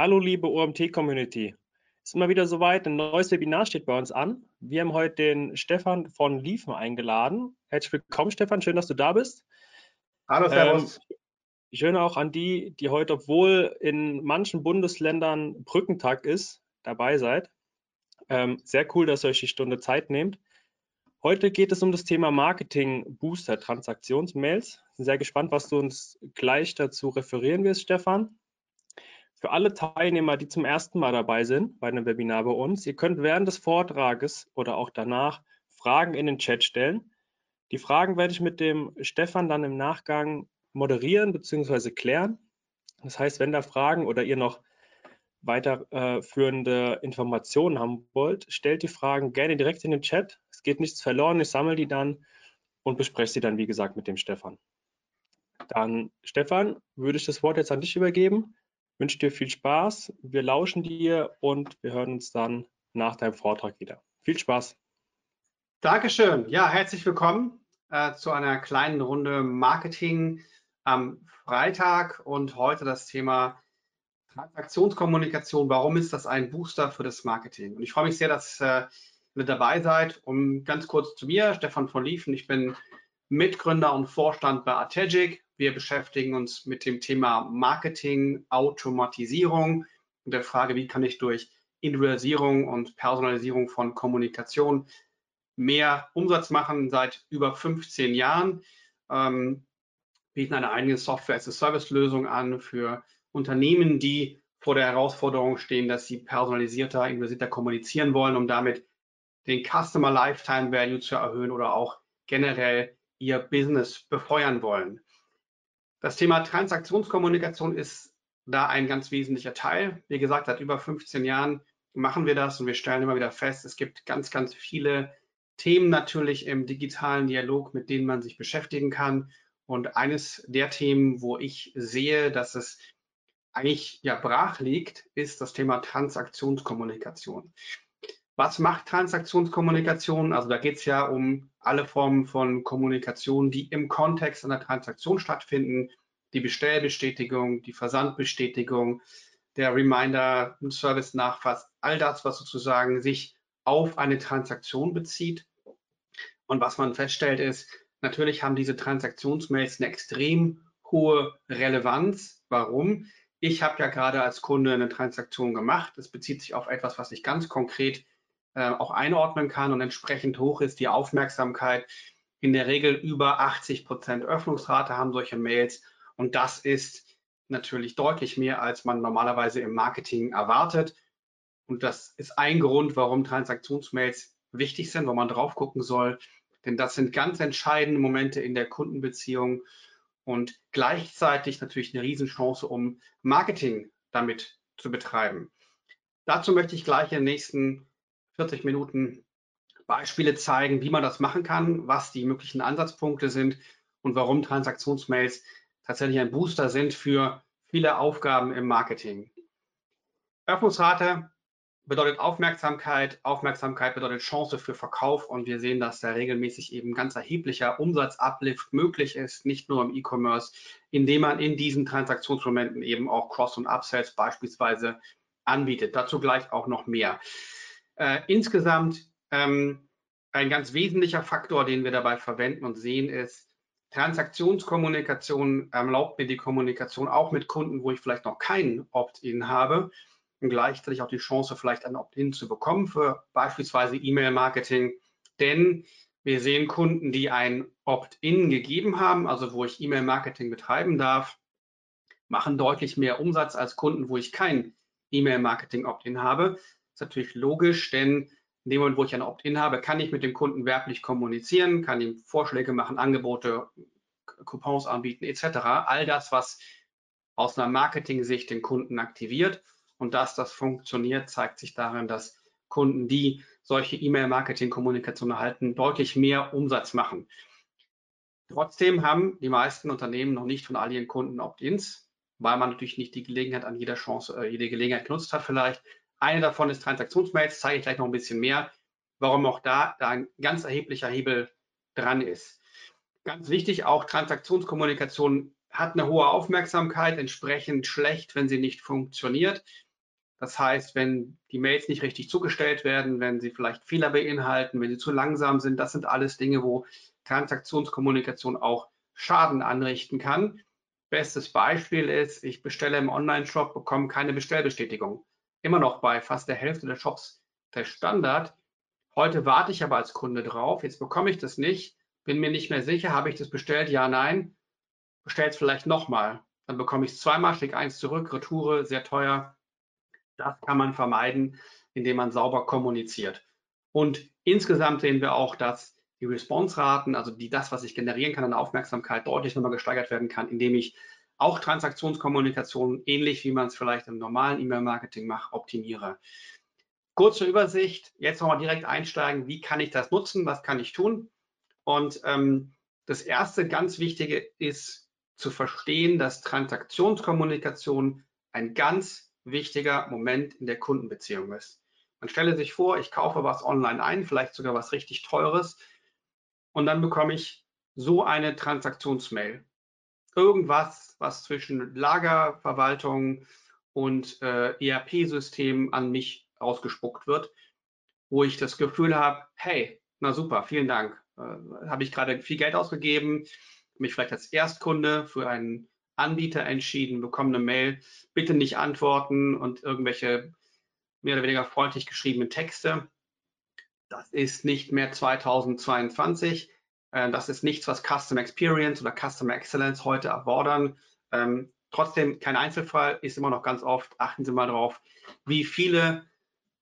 Hallo liebe OMT-Community. Ist immer wieder soweit, ein neues Webinar steht bei uns an. Wir haben heute den Stefan von Liefen eingeladen. Herzlich willkommen, Stefan, schön, dass du da bist. Hallo, Servus. Ähm, schön auch an die, die heute, obwohl in manchen Bundesländern Brückentag ist, dabei seid. Ähm, sehr cool, dass ihr euch die Stunde Zeit nehmt. Heute geht es um das Thema Marketing Booster Transaktionsmails. Bin sehr gespannt, was du uns gleich dazu referieren wirst, Stefan. Für alle Teilnehmer, die zum ersten Mal dabei sind bei einem Webinar bei uns, ihr könnt während des Vortrages oder auch danach Fragen in den Chat stellen. Die Fragen werde ich mit dem Stefan dann im Nachgang moderieren bzw. klären. Das heißt, wenn da Fragen oder ihr noch weiterführende Informationen haben wollt, stellt die Fragen gerne direkt in den Chat. Es geht nichts verloren, ich sammle die dann und bespreche sie dann, wie gesagt, mit dem Stefan. Dann, Stefan, würde ich das Wort jetzt an dich übergeben. Wünsche dir viel Spaß, wir lauschen dir und wir hören uns dann nach deinem Vortrag wieder. Viel Spaß. Dankeschön. Ja, herzlich willkommen äh, zu einer kleinen Runde Marketing am Freitag und heute das Thema Transaktionskommunikation, warum ist das ein Booster für das Marketing? Und ich freue mich sehr, dass äh, ihr mit dabei seid. Um ganz kurz zu mir, Stefan von Liefen. Ich bin Mitgründer und Vorstand bei Artegic. Wir beschäftigen uns mit dem Thema Marketing, Automatisierung und der Frage, wie kann ich durch Individualisierung und Personalisierung von Kommunikation mehr Umsatz machen seit über 15 Jahren. Ähm, bieten eine eigene Software-as-a-Service-Lösung an für Unternehmen, die vor der Herausforderung stehen, dass sie personalisierter, investierter kommunizieren wollen, um damit den Customer Lifetime Value zu erhöhen oder auch generell ihr Business befeuern wollen. Das Thema Transaktionskommunikation ist da ein ganz wesentlicher Teil. Wie gesagt, seit über 15 Jahren machen wir das und wir stellen immer wieder fest, es gibt ganz, ganz viele Themen natürlich im digitalen Dialog, mit denen man sich beschäftigen kann. Und eines der Themen, wo ich sehe, dass es eigentlich ja brach liegt, ist das Thema Transaktionskommunikation. Was macht Transaktionskommunikation? Also da geht es ja um alle Formen von Kommunikation, die im Kontext einer Transaktion stattfinden. Die Bestellbestätigung, die Versandbestätigung, der Reminder, Service Nachfass, all das, was sozusagen sich auf eine Transaktion bezieht. Und was man feststellt ist, natürlich haben diese Transaktionsmails eine extrem hohe Relevanz. Warum? ich habe ja gerade als Kunde eine Transaktion gemacht. Das bezieht sich auf etwas, was ich ganz konkret äh, auch einordnen kann und entsprechend hoch ist die Aufmerksamkeit. In der Regel über 80 Prozent Öffnungsrate haben solche Mails und das ist natürlich deutlich mehr, als man normalerweise im Marketing erwartet. Und das ist ein Grund, warum Transaktionsmails wichtig sind, wo man drauf gucken soll. Denn das sind ganz entscheidende Momente in der Kundenbeziehung und gleichzeitig natürlich eine Riesenchance, um Marketing damit zu betreiben. Dazu möchte ich gleich in den nächsten 40 Minuten Beispiele zeigen, wie man das machen kann, was die möglichen Ansatzpunkte sind und warum Transaktionsmails tatsächlich ein Booster sind für viele Aufgaben im Marketing. Öffnungsrate bedeutet Aufmerksamkeit, Aufmerksamkeit bedeutet Chance für Verkauf und wir sehen, dass da regelmäßig eben ganz erheblicher Umsatzuplift möglich ist, nicht nur im E-Commerce, indem man in diesen Transaktionsmomenten eben auch Cross- und Upsells beispielsweise anbietet. Dazu gleich auch noch mehr. Äh, insgesamt ähm, ein ganz wesentlicher Faktor, den wir dabei verwenden und sehen, ist, Transaktionskommunikation erlaubt mir die Kommunikation auch mit Kunden, wo ich vielleicht noch keinen Opt-in habe und gleichzeitig auch die Chance, vielleicht ein Opt-in zu bekommen für beispielsweise E-Mail-Marketing. Denn wir sehen Kunden, die ein Opt-in gegeben haben, also wo ich E-Mail-Marketing betreiben darf, machen deutlich mehr Umsatz als Kunden, wo ich kein E-Mail-Marketing-Opt-in habe. Das ist natürlich logisch, denn in dem Moment, wo ich ein Opt-in habe, kann ich mit dem Kunden werblich kommunizieren, kann ihm Vorschläge machen, Angebote, Coupons anbieten etc. All das, was aus einer Marketing-Sicht den Kunden aktiviert. Und dass das funktioniert, zeigt sich darin, dass Kunden, die solche E-Mail-Marketing-Kommunikation erhalten, deutlich mehr Umsatz machen. Trotzdem haben die meisten Unternehmen noch nicht von all ihren Kunden Opt-ins, weil man natürlich nicht die Gelegenheit an jeder Chance, äh, jede Gelegenheit genutzt hat vielleicht. Eine davon ist Transaktionsmails, zeige ich gleich noch ein bisschen mehr, warum auch da, da ein ganz erheblicher Hebel dran ist. Ganz wichtig, auch Transaktionskommunikation hat eine hohe Aufmerksamkeit, entsprechend schlecht, wenn sie nicht funktioniert. Das heißt, wenn die Mails nicht richtig zugestellt werden, wenn sie vielleicht Fehler beinhalten, wenn sie zu langsam sind, das sind alles Dinge, wo Transaktionskommunikation auch Schaden anrichten kann. Bestes Beispiel ist, ich bestelle im Online-Shop, bekomme keine Bestellbestätigung. Immer noch bei fast der Hälfte der Shops der Standard. Heute warte ich aber als Kunde drauf, jetzt bekomme ich das nicht, bin mir nicht mehr sicher, habe ich das bestellt? Ja, nein. Bestell es vielleicht nochmal. Dann bekomme ich es zweimal, schicke eins zurück, Retoure, sehr teuer. Das kann man vermeiden, indem man sauber kommuniziert. Und insgesamt sehen wir auch, dass die Response-Raten, also die, das, was ich generieren kann an Aufmerksamkeit, deutlich nochmal gesteigert werden kann, indem ich auch Transaktionskommunikation, ähnlich wie man es vielleicht im normalen E-Mail-Marketing macht, optimiere. Kurze Übersicht, jetzt nochmal direkt einsteigen, wie kann ich das nutzen, was kann ich tun? Und ähm, das erste ganz Wichtige ist zu verstehen, dass Transaktionskommunikation ein ganz wichtiger Moment in der Kundenbeziehung ist. Man stelle sich vor, ich kaufe was online ein, vielleicht sogar was richtig teures, und dann bekomme ich so eine Transaktionsmail. Irgendwas, was zwischen Lagerverwaltung und äh, ERP-System an mich ausgespuckt wird, wo ich das Gefühl habe, hey, na super, vielen Dank. Äh, habe ich gerade viel Geld ausgegeben, mich vielleicht als Erstkunde für einen Anbieter entschieden, bekomme eine Mail, bitte nicht antworten und irgendwelche mehr oder weniger freundlich geschriebenen Texte. Das ist nicht mehr 2022. Äh, das ist nichts, was Custom Experience oder Customer Excellence heute erfordern. Ähm, trotzdem kein Einzelfall, ist immer noch ganz oft, achten Sie mal drauf, wie viele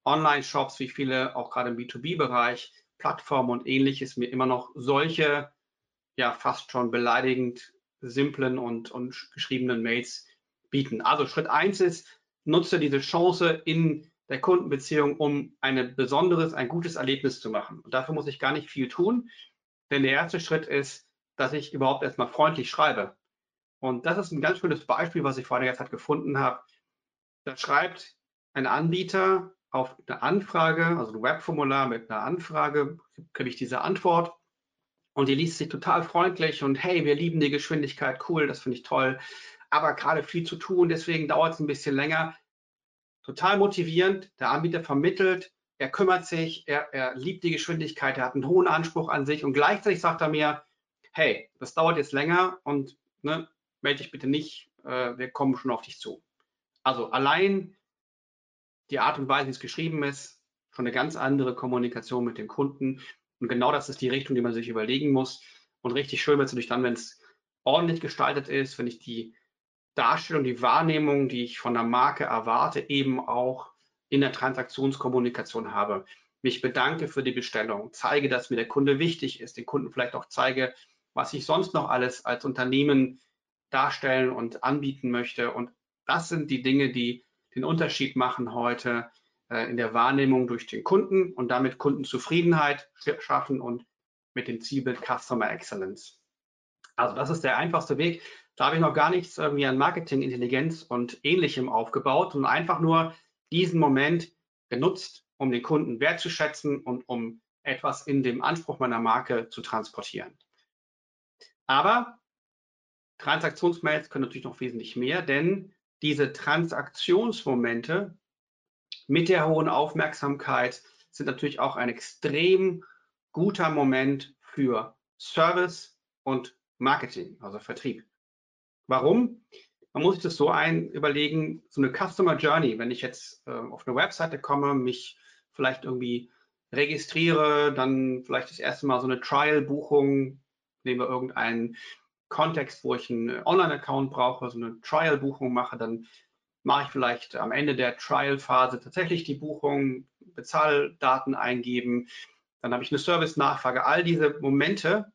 Online-Shops, wie viele auch gerade im B2B-Bereich, Plattformen und ähnliches mir immer noch solche, ja fast schon beleidigend simplen und, und geschriebenen Mails bieten. Also Schritt eins ist, nutze diese Chance in der Kundenbeziehung, um ein besonderes, ein gutes Erlebnis zu machen. Und dafür muss ich gar nicht viel tun, denn der erste Schritt ist, dass ich überhaupt erstmal freundlich schreibe. Und das ist ein ganz schönes Beispiel, was ich vor einiger Zeit gefunden habe. Da schreibt ein Anbieter auf eine Anfrage, also ein Webformular mit einer Anfrage, kriege ich diese Antwort und die liest sich total freundlich und hey, wir lieben die Geschwindigkeit, cool, das finde ich toll, aber gerade viel zu tun, deswegen dauert es ein bisschen länger. Total motivierend, der Anbieter vermittelt, er kümmert sich, er, er liebt die Geschwindigkeit, er hat einen hohen Anspruch an sich und gleichzeitig sagt er mir, hey, das dauert jetzt länger und ne, melde dich bitte nicht, äh, wir kommen schon auf dich zu. Also allein die Art und Weise, wie es geschrieben ist, schon eine ganz andere Kommunikation mit dem Kunden. Und genau das ist die Richtung, die man sich überlegen muss. Und richtig schön wird es natürlich dann, wenn es ordentlich gestaltet ist, wenn ich die Darstellung, die Wahrnehmung, die ich von der Marke erwarte, eben auch in der Transaktionskommunikation habe. Mich bedanke für die Bestellung, zeige, dass mir der Kunde wichtig ist, den Kunden vielleicht auch zeige, was ich sonst noch alles als Unternehmen darstellen und anbieten möchte. Und das sind die Dinge, die den Unterschied machen heute äh, in der Wahrnehmung durch den Kunden und damit Kundenzufriedenheit schaffen und mit dem Zielbild Customer Excellence. Also das ist der einfachste Weg. Da habe ich noch gar nichts irgendwie an Marketingintelligenz und ähnlichem aufgebaut und einfach nur diesen Moment genutzt, um den Kunden wertzuschätzen und um etwas in dem Anspruch meiner Marke zu transportieren. Aber Transaktionsmails können natürlich noch wesentlich mehr, denn diese Transaktionsmomente mit der hohen Aufmerksamkeit sind natürlich auch ein extrem guter Moment für Service und Marketing, also Vertrieb. Warum? Man muss sich das so ein überlegen, so eine Customer Journey, wenn ich jetzt äh, auf eine Webseite komme, mich vielleicht irgendwie registriere, dann vielleicht das erste Mal so eine Trial-Buchung, nehmen wir irgendeinen Kontext, wo ich einen Online-Account brauche, so eine Trial-Buchung mache, dann mache ich vielleicht am Ende der Trial-Phase tatsächlich die Buchung, Bezahldaten eingeben, dann habe ich eine Service-Nachfrage. All diese Momente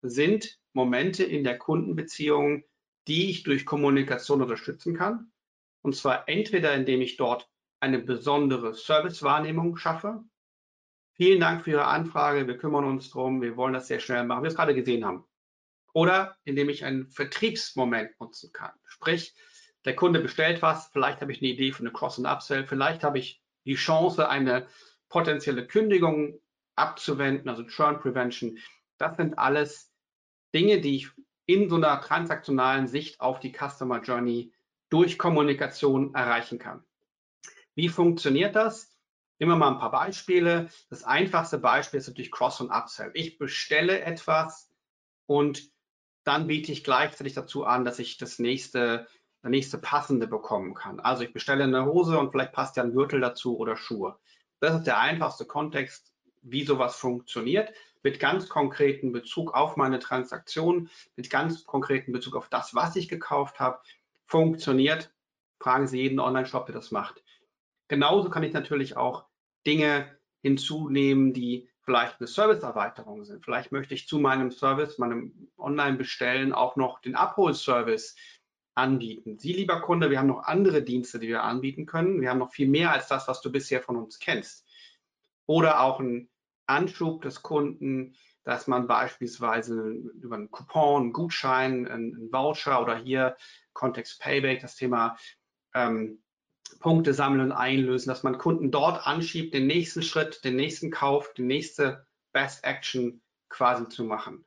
sind Momente in der Kundenbeziehung, die ich durch Kommunikation unterstützen kann. Und zwar entweder, indem ich dort eine besondere Service-Wahrnehmung schaffe. Vielen Dank für Ihre Anfrage. Wir kümmern uns drum. Wir wollen das sehr schnell machen, wie wir es gerade gesehen haben oder indem ich einen Vertriebsmoment nutzen kann. Sprich, der Kunde bestellt was, vielleicht habe ich eine Idee für eine Cross- und Upsell, vielleicht habe ich die Chance, eine potenzielle Kündigung abzuwenden, also Churn Prevention. Das sind alles Dinge, die ich in so einer transaktionalen Sicht auf die Customer Journey durch Kommunikation erreichen kann. Wie funktioniert das? Immer mal ein paar Beispiele. Das einfachste Beispiel ist natürlich Cross- und Upsell. Ich bestelle etwas und dann biete ich gleichzeitig dazu an, dass ich das nächste, der nächste passende bekommen kann. Also ich bestelle eine Hose und vielleicht passt ja ein Gürtel dazu oder Schuhe. Das ist der einfachste Kontext, wie sowas funktioniert, mit ganz konkreten Bezug auf meine Transaktion, mit ganz konkreten Bezug auf das, was ich gekauft habe, funktioniert. Fragen Sie jeden Online-Shop, der das macht. Genauso kann ich natürlich auch Dinge hinzunehmen, die vielleicht eine Serviceerweiterung sind. Vielleicht möchte ich zu meinem Service, meinem Online-Bestellen auch noch den Abholservice anbieten. Sie, lieber Kunde, wir haben noch andere Dienste, die wir anbieten können. Wir haben noch viel mehr als das, was du bisher von uns kennst. Oder auch ein Anschub des Kunden, dass man beispielsweise über einen Coupon, einen Gutschein, einen Voucher oder hier Kontext Payback, das Thema ähm, Punkte sammeln und einlösen, dass man Kunden dort anschiebt, den nächsten Schritt, den nächsten Kauf, die nächste Best Action quasi zu machen.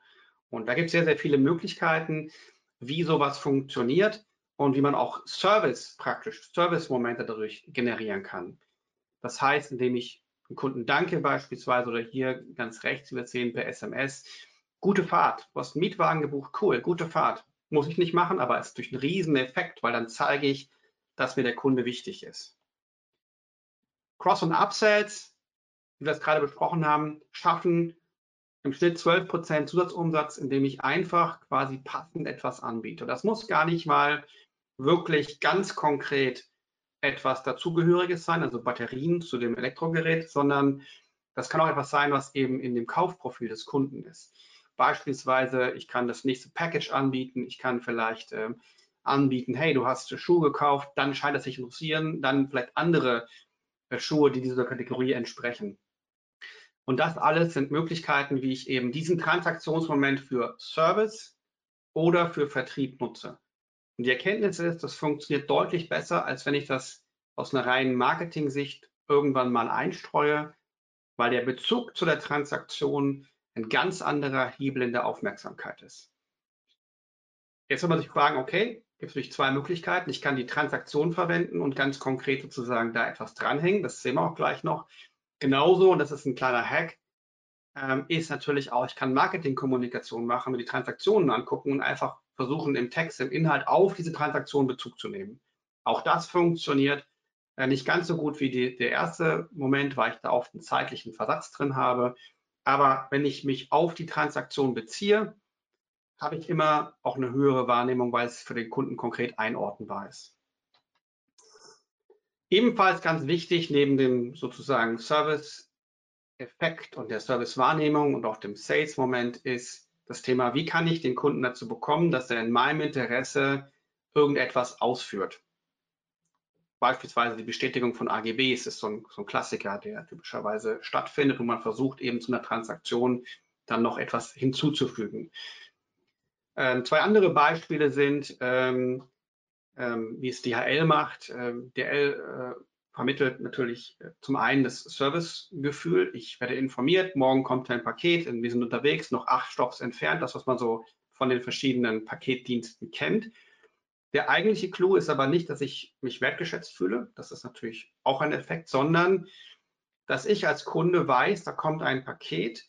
Und da gibt es sehr, sehr viele Möglichkeiten, wie sowas funktioniert und wie man auch Service praktisch, Service-Momente dadurch generieren kann. Das heißt, indem ich Kunden danke beispielsweise oder hier ganz rechts, wir sehen per SMS, gute Fahrt, du hast einen Mietwagen gebucht, cool, gute Fahrt. Muss ich nicht machen, aber es ist durch einen riesen Effekt, weil dann zeige ich, dass mir der Kunde wichtig ist. Cross- und Upsells, wie wir es gerade besprochen haben, schaffen im Schnitt 12% Zusatzumsatz, indem ich einfach quasi passend etwas anbiete. Das muss gar nicht mal wirklich ganz konkret etwas dazugehöriges sein, also Batterien zu dem Elektrogerät, sondern das kann auch etwas sein, was eben in dem Kaufprofil des Kunden ist. Beispielsweise, ich kann das nächste Package anbieten, ich kann vielleicht ähm, anbieten, hey, du hast Schuhe gekauft, dann scheint es sich interessieren, dann vielleicht andere äh, Schuhe, die dieser Kategorie entsprechen. Und das alles sind Möglichkeiten, wie ich eben diesen Transaktionsmoment für Service oder für Vertrieb nutze. Und die Erkenntnis ist, das funktioniert deutlich besser, als wenn ich das aus einer reinen Marketing-Sicht irgendwann mal einstreue, weil der Bezug zu der Transaktion ein ganz anderer Hebel in der Aufmerksamkeit ist. Jetzt soll man sich fragen, okay, gibt es natürlich zwei Möglichkeiten. Ich kann die Transaktion verwenden und ganz konkret sozusagen da etwas dranhängen. Das sehen wir auch gleich noch. Genauso, und das ist ein kleiner Hack, ähm, ist natürlich auch, ich kann Marketingkommunikation machen und die Transaktionen angucken und einfach versuchen, im Text, im Inhalt auf diese Transaktion Bezug zu nehmen. Auch das funktioniert äh, nicht ganz so gut wie die, der erste Moment, weil ich da oft einen zeitlichen Versatz drin habe. Aber wenn ich mich auf die Transaktion beziehe, habe ich immer auch eine höhere Wahrnehmung, weil es für den Kunden konkret einordnbar ist. Ebenfalls ganz wichtig, neben dem sozusagen Service-Effekt und der Service-Wahrnehmung und auch dem Sales-Moment ist das Thema, wie kann ich den Kunden dazu bekommen, dass er in meinem Interesse irgendetwas ausführt. Beispielsweise die Bestätigung von AGBs ist so ein, so ein Klassiker, der typischerweise stattfindet, wo man versucht, eben zu einer Transaktion dann noch etwas hinzuzufügen. Ähm, zwei andere Beispiele sind, ähm, ähm, wie es DHL macht. Ähm, DHL äh, vermittelt natürlich äh, zum einen das Servicegefühl. Ich werde informiert, morgen kommt ein Paket, wir sind unterwegs, noch acht Stops entfernt, das, was man so von den verschiedenen Paketdiensten kennt. Der eigentliche Clou ist aber nicht, dass ich mich wertgeschätzt fühle, das ist natürlich auch ein Effekt, sondern dass ich als Kunde weiß, da kommt ein Paket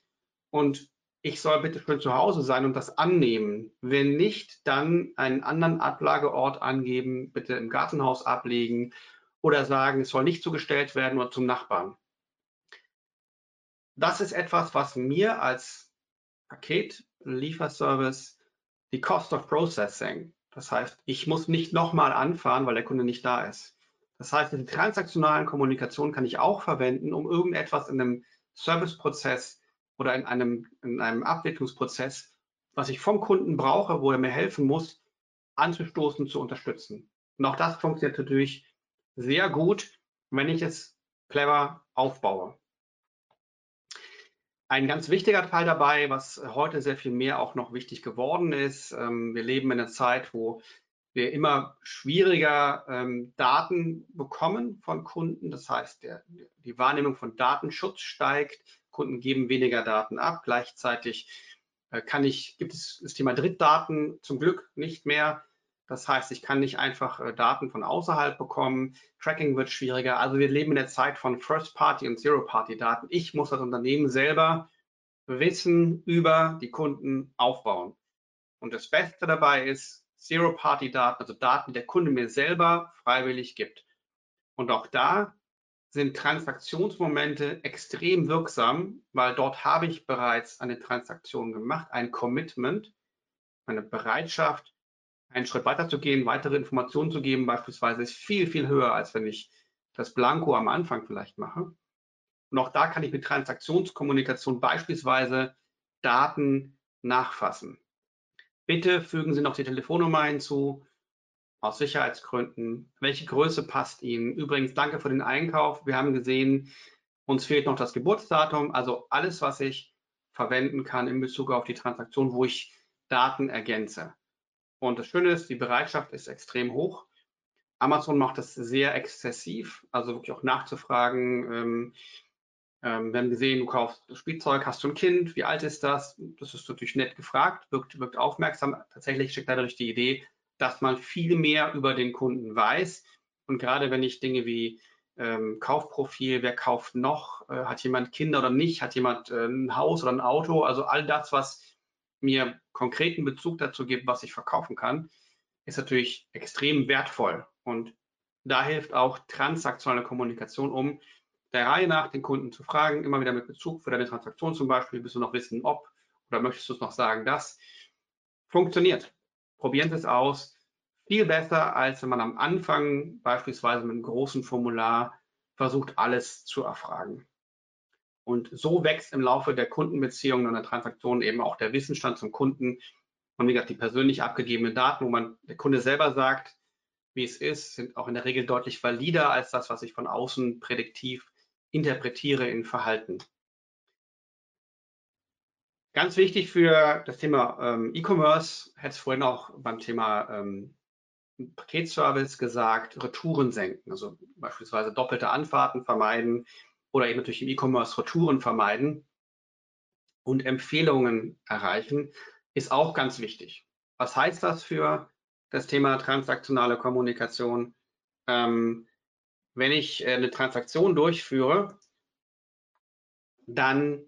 und ich soll bitte schön zu Hause sein und das annehmen. Wenn nicht, dann einen anderen Ablageort angeben, bitte im Gartenhaus ablegen oder sagen, es soll nicht zugestellt werden oder zum Nachbarn. Das ist etwas, was mir als Paketlieferservice die Cost of Processing, das heißt, ich muss nicht nochmal anfahren, weil der Kunde nicht da ist. Das heißt, die transaktionalen Kommunikation kann ich auch verwenden, um irgendetwas in einem Serviceprozess oder in einem, in einem Abwicklungsprozess, was ich vom Kunden brauche, wo er mir helfen muss, anzustoßen, zu unterstützen. Und auch das funktioniert natürlich sehr gut, wenn ich es clever aufbaue. Ein ganz wichtiger Teil dabei, was heute sehr viel mehr auch noch wichtig geworden ist, ähm, wir leben in einer Zeit, wo wir immer schwieriger ähm, Daten bekommen von Kunden. Das heißt, der, die Wahrnehmung von Datenschutz steigt. Kunden geben weniger Daten ab. Gleichzeitig äh, kann ich, gibt es das Thema Drittdaten zum Glück nicht mehr. Das heißt, ich kann nicht einfach äh, Daten von außerhalb bekommen. Tracking wird schwieriger. Also wir leben in der Zeit von First-Party und Zero-Party-Daten. Ich muss das Unternehmen selber Wissen über die Kunden aufbauen. Und das Beste dabei ist Zero-Party-Daten, also Daten, die der Kunde mir selber freiwillig gibt. Und auch da sind Transaktionsmomente extrem wirksam, weil dort habe ich bereits eine Transaktion gemacht, ein Commitment, eine Bereitschaft, einen Schritt weiter zu gehen, weitere Informationen zu geben, beispielsweise ist viel, viel höher, als wenn ich das Blanko am Anfang vielleicht mache. Und auch da kann ich mit Transaktionskommunikation beispielsweise Daten nachfassen. Bitte fügen Sie noch die Telefonnummer hinzu, aus Sicherheitsgründen. Welche Größe passt Ihnen? Übrigens, danke für den Einkauf. Wir haben gesehen, uns fehlt noch das Geburtsdatum, also alles, was ich verwenden kann in Bezug auf die Transaktion, wo ich Daten ergänze. Und das Schöne ist, die Bereitschaft ist extrem hoch. Amazon macht das sehr exzessiv, also wirklich auch nachzufragen. Ähm, ähm, wir haben gesehen, du kaufst Spielzeug, hast du ein Kind, wie alt ist das? Das ist natürlich nett gefragt, wirkt, wirkt aufmerksam. Tatsächlich steckt dadurch die Idee, dass man viel mehr über den Kunden weiß. Und gerade wenn ich Dinge wie ähm, Kaufprofil, wer kauft noch, äh, hat jemand Kinder oder nicht, hat jemand äh, ein Haus oder ein Auto, also all das, was mir konkreten Bezug dazu gibt, was ich verkaufen kann, ist natürlich extrem wertvoll. Und da hilft auch transaktionale Kommunikation, um der Reihe nach den Kunden zu fragen, immer wieder mit Bezug für deine Transaktion zum Beispiel, willst du noch wissen, ob oder möchtest du es noch sagen, dass funktioniert. Probieren Sie es aus. Viel besser, als wenn man am Anfang beispielsweise mit einem großen Formular versucht, alles zu erfragen. Und so wächst im Laufe der Kundenbeziehungen und der Transaktion eben auch der Wissensstand zum Kunden. Und wie gesagt, die persönlich abgegebenen Daten, wo man der Kunde selber sagt, wie es ist, sind auch in der Regel deutlich valider als das, was ich von außen prädiktiv interpretiere in Verhalten. Ganz wichtig für das Thema ähm, E-Commerce, hätte es vorhin auch beim Thema ähm, Paketservice gesagt, Retouren senken, also beispielsweise doppelte Anfahrten vermeiden oder eben natürlich im E-Commerce Retouren vermeiden und Empfehlungen erreichen, ist auch ganz wichtig. Was heißt das für das Thema transaktionale Kommunikation? Ähm, wenn ich äh, eine Transaktion durchführe, dann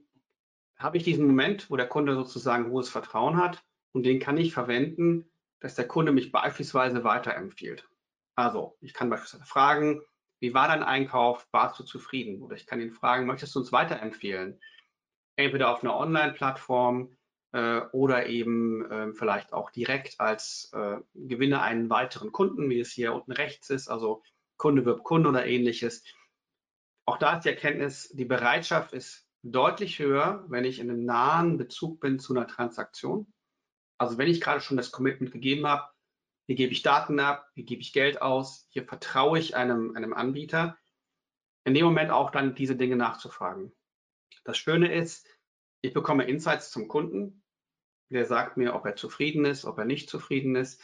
habe ich diesen Moment, wo der Kunde sozusagen hohes Vertrauen hat und den kann ich verwenden, dass der Kunde mich beispielsweise weiterempfiehlt. Also ich kann beispielsweise fragen, wie war dein Einkauf? Warst du zufrieden? Oder ich kann ihn fragen, möchtest du uns weiterempfehlen? Entweder auf einer Online-Plattform äh, oder eben äh, vielleicht auch direkt als äh, Gewinne einen weiteren Kunden, wie es hier unten rechts ist. Also Kunde wirbt Kunde oder ähnliches. Auch da ist die Erkenntnis, die Bereitschaft ist deutlich höher, wenn ich in einem nahen Bezug bin zu einer Transaktion. Also wenn ich gerade schon das Commitment gegeben habe, hier gebe ich Daten ab, hier gebe ich Geld aus, hier vertraue ich einem, einem Anbieter, in dem Moment auch dann diese Dinge nachzufragen. Das Schöne ist, ich bekomme Insights zum Kunden, der sagt mir, ob er zufrieden ist, ob er nicht zufrieden ist.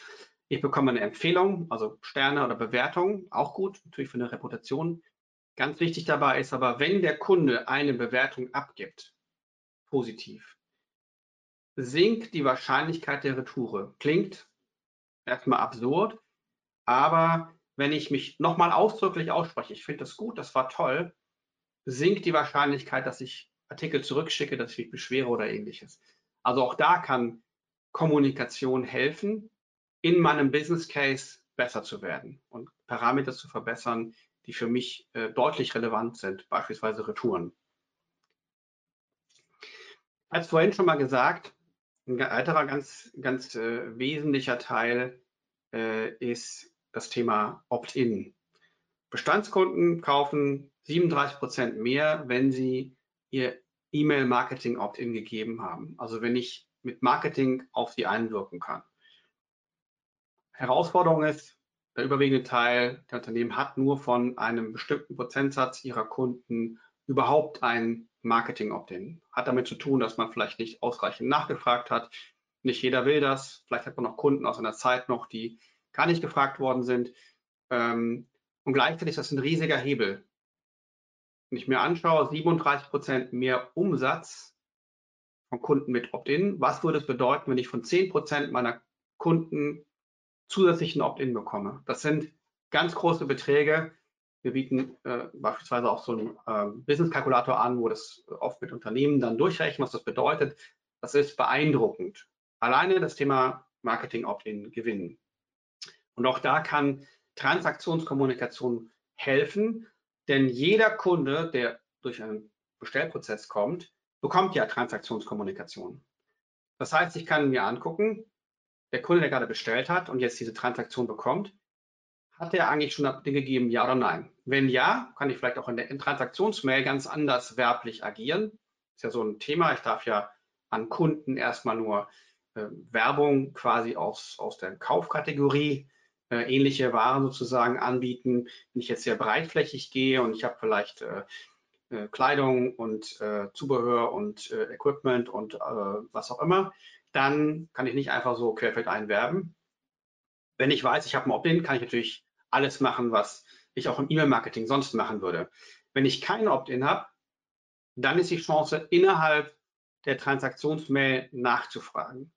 Ich bekomme eine Empfehlung, also Sterne oder Bewertung, auch gut, natürlich für eine Reputation. Ganz wichtig dabei ist aber, wenn der Kunde eine Bewertung abgibt, positiv, sinkt die Wahrscheinlichkeit der Retoure. Klingt erstmal absurd, aber wenn ich mich nochmal ausdrücklich ausspreche, ich finde das gut, das war toll, sinkt die Wahrscheinlichkeit, dass ich Artikel zurückschicke, dass ich mich beschwere oder ähnliches. Also auch da kann Kommunikation helfen, in meinem Business Case besser zu werden und Parameter zu verbessern, die für mich äh, deutlich relevant sind, beispielsweise Retouren. Als vorhin schon mal gesagt, ein weiterer ganz, ganz äh, wesentlicher Teil äh, ist das Thema Opt-in. Bestandskunden kaufen 37 Prozent mehr, wenn sie ihr E-Mail-Marketing Opt-in gegeben haben. Also wenn ich mit Marketing auf sie einwirken kann. Herausforderung ist, der überwiegende Teil der Unternehmen hat nur von einem bestimmten Prozentsatz ihrer Kunden überhaupt ein Marketing-Opt-in. Hat damit zu tun, dass man vielleicht nicht ausreichend nachgefragt hat. Nicht jeder will das. Vielleicht hat man noch Kunden aus einer Zeit noch, die gar nicht gefragt worden sind. Ähm, und gleichzeitig ist das ein riesiger Hebel. Wenn ich mir anschaue, 37 Prozent mehr Umsatz von Kunden mit Opt-in. Was würde es bedeuten, wenn ich von 10 Prozent meiner Kunden zusätzlichen Opt-in bekomme. Das sind ganz große Beträge. Wir bieten äh, beispielsweise auch so einen äh, Business-Kalkulator an, wo das oft mit Unternehmen dann durchrechnen, was das bedeutet. Das ist beeindruckend. Alleine das Thema Marketing Opt-in gewinnen. Und auch da kann Transaktionskommunikation helfen, denn jeder Kunde, der durch einen Bestellprozess kommt, bekommt ja Transaktionskommunikation. Das heißt, ich kann mir angucken, der Kunde, der gerade bestellt hat und jetzt diese Transaktion bekommt, hat er eigentlich schon Dinge gegeben, ja oder nein? Wenn ja, kann ich vielleicht auch in der Transaktionsmail ganz anders werblich agieren. Ist ja so ein Thema. Ich darf ja an Kunden erstmal nur äh, Werbung quasi aus, aus der Kaufkategorie äh, ähnliche Waren sozusagen anbieten. Wenn ich jetzt sehr breitflächig gehe und ich habe vielleicht äh, äh Kleidung und äh, Zubehör und äh, Equipment und was auch immer, dann kann ich nicht einfach so querfeld einwerben. Wenn ich weiß, ich habe ein Opt-in, kann ich natürlich alles machen, was ich auch im E-Mail-Marketing sonst machen würde. Wenn ich kein Opt-in habe, dann ist die Chance, innerhalb der Transaktionsmail nachzufragen.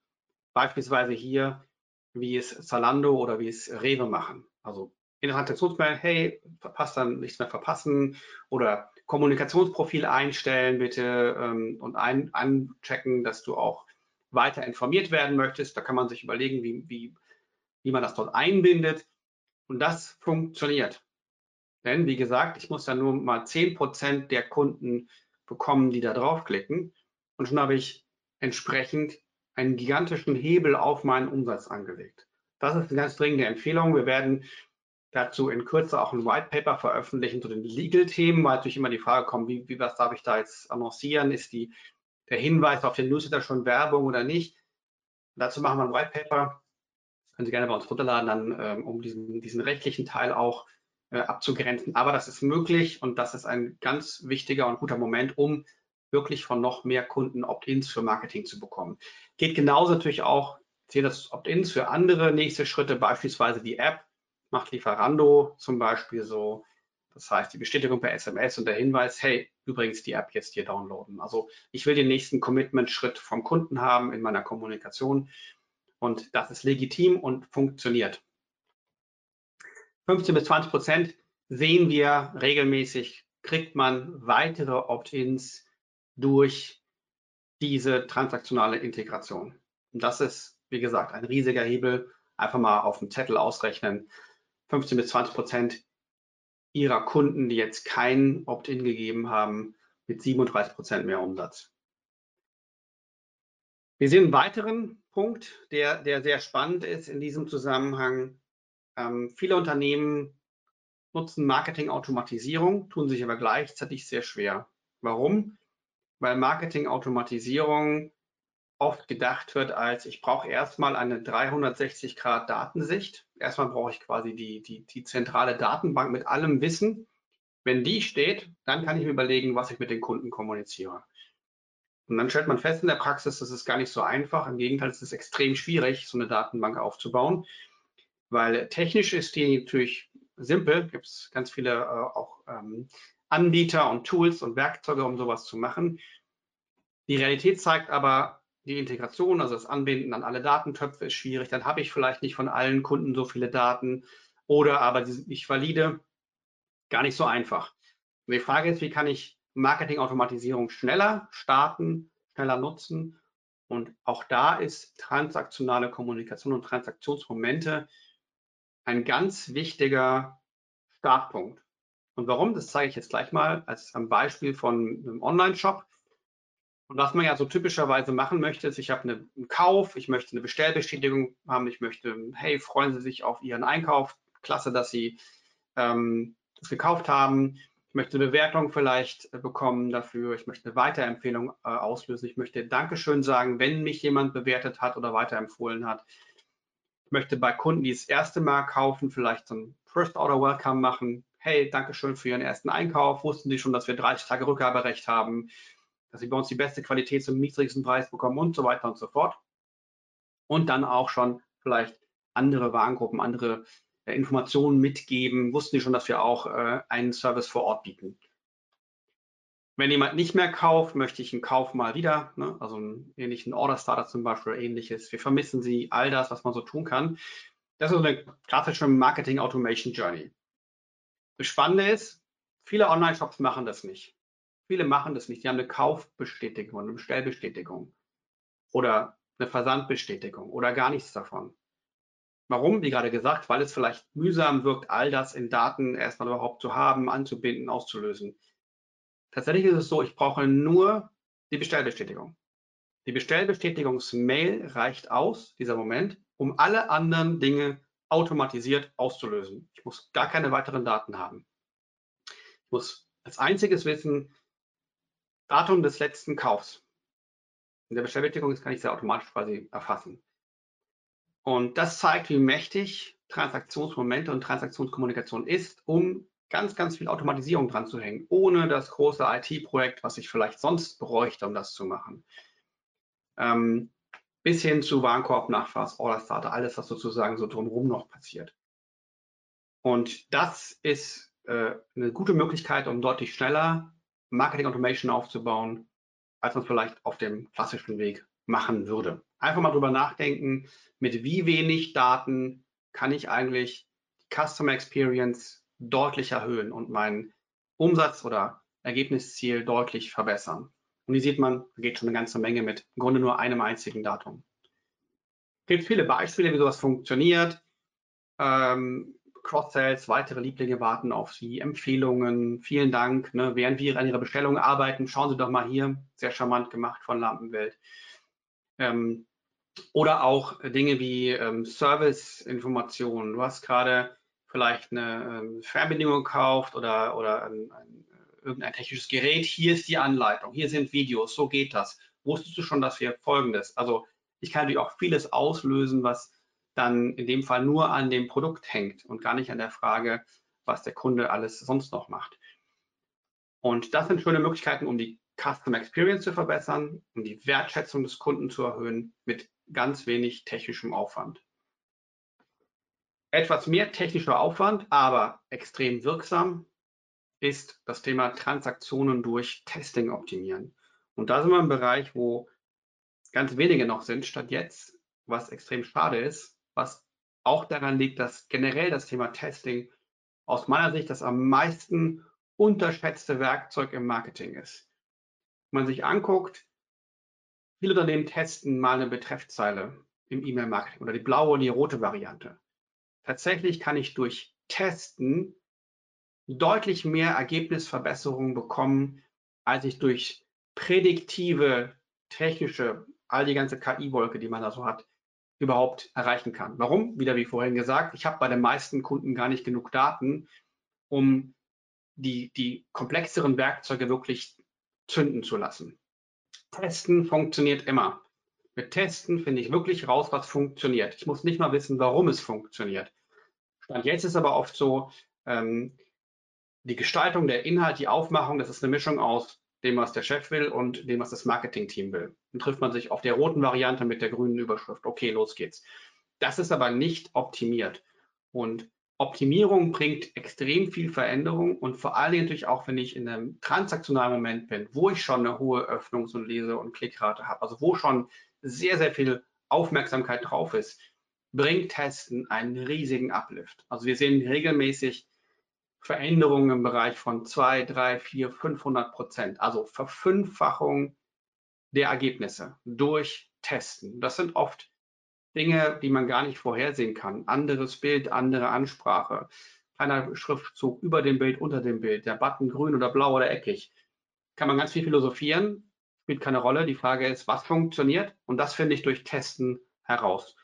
Beispielsweise hier, wie es Zalando oder wie es Rewe machen. Also in der Transaktionsmail, hey, verpasst dann nichts mehr verpassen oder Kommunikationsprofil einstellen bitte ähm, und ein, einchecken, dass du auch weiter informiert werden möchtest. Da kann man sich überlegen, wie, wie, wie man das dort einbindet. Und das funktioniert. Denn wie gesagt, ich muss ja nur mal 10% der Kunden bekommen, die da draufklicken. Und schon habe ich entsprechend einen gigantischen Hebel auf meinen Umsatz angelegt. Das ist eine ganz dringende Empfehlung. Wir werden dazu in Kürze auch ein White Paper veröffentlichen zu den Legal-Themen, weil natürlich immer die Frage kommt, wie, wie was darf ich da jetzt annoncieren? Ist die der Hinweis auf den Newsletter schon Werbung oder nicht. dazu machen wir ein White Paper. können Sie gerne bei uns runterladen, dann, ähm, um diesen, diesen rechtlichen Teil auch äh, abzugrenzen. Aber das ist möglich und das ist ein ganz wichtiger und guter Moment, um wirklich von noch mehr Kunden Opt-ins für Marketing zu bekommen. Geht genauso natürlich auch, zählt das Opt-ins für andere nächste Schritte, beispielsweise die App, macht Lieferando zum Beispiel so. Das heißt, die Bestätigung per SMS und der Hinweis, hey, übrigens die App jetzt hier downloaden. Also ich will den nächsten Commitment-Schritt vom Kunden haben in meiner Kommunikation und das ist legitim und funktioniert. 15 bis 20 Prozent sehen wir regelmäßig, kriegt man weitere Opt-ins durch diese transaktionale Integration. Und das ist, wie gesagt, ein riesiger Hebel. Einfach mal auf dem Zettel ausrechnen. 15 bis 20 Prozent ihrer Kunden, die jetzt kein Opt-in gegeben haben, mit 37 Prozent mehr Umsatz. Wir sehen einen weiteren Punkt, der, der sehr spannend ist in diesem Zusammenhang. Ähm, viele Unternehmen nutzen Marketing-Automatisierung, tun sich aber gleichzeitig sehr schwer. Warum? Weil Marketing-Automatisierung oft gedacht wird als, ich brauche erstmal eine 360-Grad-Datensicht. Erstmal brauche ich quasi die, die, die zentrale Datenbank mit allem Wissen. Wenn die steht, dann kann ich mir überlegen, was ich mit den Kunden kommuniziere. Und dann stellt man fest in der Praxis, das ist gar nicht so einfach. Im Gegenteil, es ist extrem schwierig, so eine Datenbank aufzubauen, weil technisch ist die natürlich simpel. Gibt es ganz viele äh, auch ähm, Anbieter und Tools und Werkzeuge, um sowas zu machen. Die Realität zeigt aber, die Integration, also das Anbinden an alle Datentöpfe ist schwierig. Dann habe ich vielleicht nicht von allen Kunden so viele Daten oder aber die sind nicht valide. Gar nicht so einfach. Und die Frage ist, wie kann ich Marketingautomatisierung schneller starten, schneller nutzen? Und auch da ist transaktionale Kommunikation und Transaktionsmomente ein ganz wichtiger Startpunkt. Und warum? Das zeige ich jetzt gleich mal als am Beispiel von einem Online-Shop. Und was man ja so typischerweise machen möchte, ist, ich habe eine, einen Kauf, ich möchte eine Bestellbestätigung haben, ich möchte, hey, freuen Sie sich auf Ihren Einkauf, klasse, dass Sie ähm, das gekauft haben. Ich möchte eine Bewertung vielleicht äh, bekommen dafür, ich möchte eine Weiterempfehlung äh, auslösen, ich möchte Dankeschön sagen, wenn mich jemand bewertet hat oder weiterempfohlen hat. Ich möchte bei Kunden, die das erste Mal kaufen, vielleicht so ein First Order Welcome machen. Hey, Dankeschön für Ihren ersten Einkauf. Wussten Sie schon, dass wir 30 Tage Rückgaberecht haben? dass sie bei uns die beste Qualität zum niedrigsten Preis bekommen und so weiter und so fort. Und dann auch schon vielleicht andere Warengruppen, andere äh, Informationen mitgeben. Wussten die schon, dass wir auch äh, einen Service vor Ort bieten. Wenn jemand nicht mehr kauft, möchte ich einen Kauf mal wieder, ne? also einen ähnlichen Order Starter zum Beispiel oder ähnliches. Wir vermissen sie, all das, was man so tun kann. Das ist eine klassische Marketing Automation Journey. Das Spannende ist, viele Online-Shops machen das nicht. Viele machen das nicht. Die haben eine Kaufbestätigung, eine Bestellbestätigung oder eine Versandbestätigung oder gar nichts davon. Warum? Wie gerade gesagt, weil es vielleicht mühsam wirkt, all das in Daten erstmal überhaupt zu haben, anzubinden, auszulösen. Tatsächlich ist es so, ich brauche nur die Bestellbestätigung. Die Bestellbestätigungsmail reicht aus, dieser Moment, um alle anderen Dinge automatisiert auszulösen. Ich muss gar keine weiteren Daten haben. Ich muss als einziges wissen, Datum des letzten Kaufs. In der Bestellbestätigung kann ich sie automatisch quasi erfassen. Und das zeigt, wie mächtig Transaktionsmomente und Transaktionskommunikation ist, um ganz, ganz viel Automatisierung dran zu hängen, ohne das große IT-Projekt, was ich vielleicht sonst bräuchte, um das zu machen. Ähm, bis hin zu Warenkorb, Nachfass, Order Starter, alles, was sozusagen so drumherum noch passiert. Und das ist äh, eine gute Möglichkeit, um deutlich schneller Marketing Automation aufzubauen, als man es vielleicht auf dem klassischen Weg machen würde. Einfach mal drüber nachdenken, mit wie wenig Daten kann ich eigentlich die Customer Experience deutlich erhöhen und meinen Umsatz oder Ergebnisziel deutlich verbessern. Und hier sieht man, geht schon eine ganze Menge mit im Grunde nur einem einzigen Datum. Es gibt viele Beispiele, wie sowas funktioniert. Ähm, Cross-Sales, weitere Lieblinge warten auf Sie, Empfehlungen, vielen Dank. Ne? Während wir an Ihrer Bestellung arbeiten, schauen Sie doch mal hier, sehr charmant gemacht von Lampenwelt. Ähm, oder auch Dinge wie ähm, Service-Informationen. Du hast gerade vielleicht eine ähm, Fernbedienung gekauft oder, oder ein, ein, irgendein technisches Gerät. Hier ist die Anleitung, hier sind Videos, so geht das. Wusstest du schon, dass wir folgendes? Also ich kann natürlich auch vieles auslösen, was dann in dem Fall nur an dem Produkt hängt und gar nicht an der Frage, was der Kunde alles sonst noch macht. Und das sind schöne Möglichkeiten, um die Customer Experience zu verbessern, um die Wertschätzung des Kunden zu erhöhen mit ganz wenig technischem Aufwand. Etwas mehr technischer Aufwand, aber extrem wirksam ist das Thema Transaktionen durch Testing optimieren. Und da sind wir im Bereich, wo ganz wenige noch sind, statt jetzt, was extrem schade ist, was auch daran liegt, dass generell das Thema Testing aus meiner Sicht das am meisten unterschätzte Werkzeug im Marketing ist. Wenn man sich anguckt, viele Unternehmen testen mal eine Betreffzeile im E-Mail-Marketing oder die blaue und die rote Variante. Tatsächlich kann ich durch Testen deutlich mehr Ergebnisverbesserungen bekommen, als ich durch prädiktive, technische, all die ganze KI-Wolke, die man da so hat, überhaupt erreichen kann. Warum? Wieder wie vorhin gesagt, ich habe bei den meisten Kunden gar nicht genug Daten, um die, die komplexeren Werkzeuge wirklich zünden zu lassen. Testen funktioniert immer. Mit Testen finde ich wirklich raus, was funktioniert. Ich muss nicht mal wissen, warum es funktioniert. Stand jetzt ist aber oft so, ähm, die Gestaltung, der Inhalt, die Aufmachung, das ist eine Mischung aus dem, was der Chef will und dem, was das Marketing-Team will. Dann trifft man sich auf der roten Variante mit der grünen Überschrift. Okay, los geht's. Das ist aber nicht optimiert. Und Optimierung bringt extrem viel Veränderung und vor allen Dingen natürlich auch, wenn ich in einem transaktionalen Moment bin, wo ich schon eine hohe Öffnungs- und Lese- und Klickrate habe, also wo schon sehr, sehr viel Aufmerksamkeit drauf ist, bringt Testen einen riesigen Uplift. Also wir sehen regelmäßig Veränderungen im Bereich von 2, 3, 4, 500 Prozent, also Verfünffachung der Ergebnisse durch Testen. Das sind oft Dinge, die man gar nicht vorhersehen kann. Anderes Bild, andere Ansprache, kleiner Schriftzug über dem Bild, unter dem Bild, der Button grün oder blau oder eckig. Kann man ganz viel philosophieren, spielt keine Rolle. Die Frage ist, was funktioniert? Und das finde ich durch Testen heraus.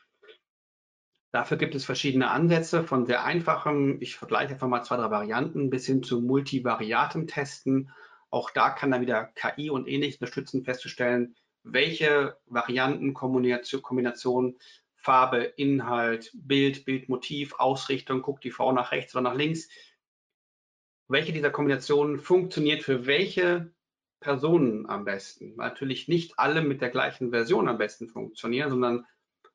Dafür gibt es verschiedene Ansätze von sehr einfachem, ich vergleiche einfach mal zwei, drei Varianten, bis hin zu multivariatem Testen. Auch da kann dann wieder KI und ähnliches unterstützen, festzustellen, welche Varianten, Kombination, Farbe, Inhalt, Bild, Bildmotiv, Ausrichtung, guckt die Frau nach rechts oder nach links. Welche dieser Kombinationen funktioniert für welche Personen am besten? Natürlich nicht alle mit der gleichen Version am besten funktionieren, sondern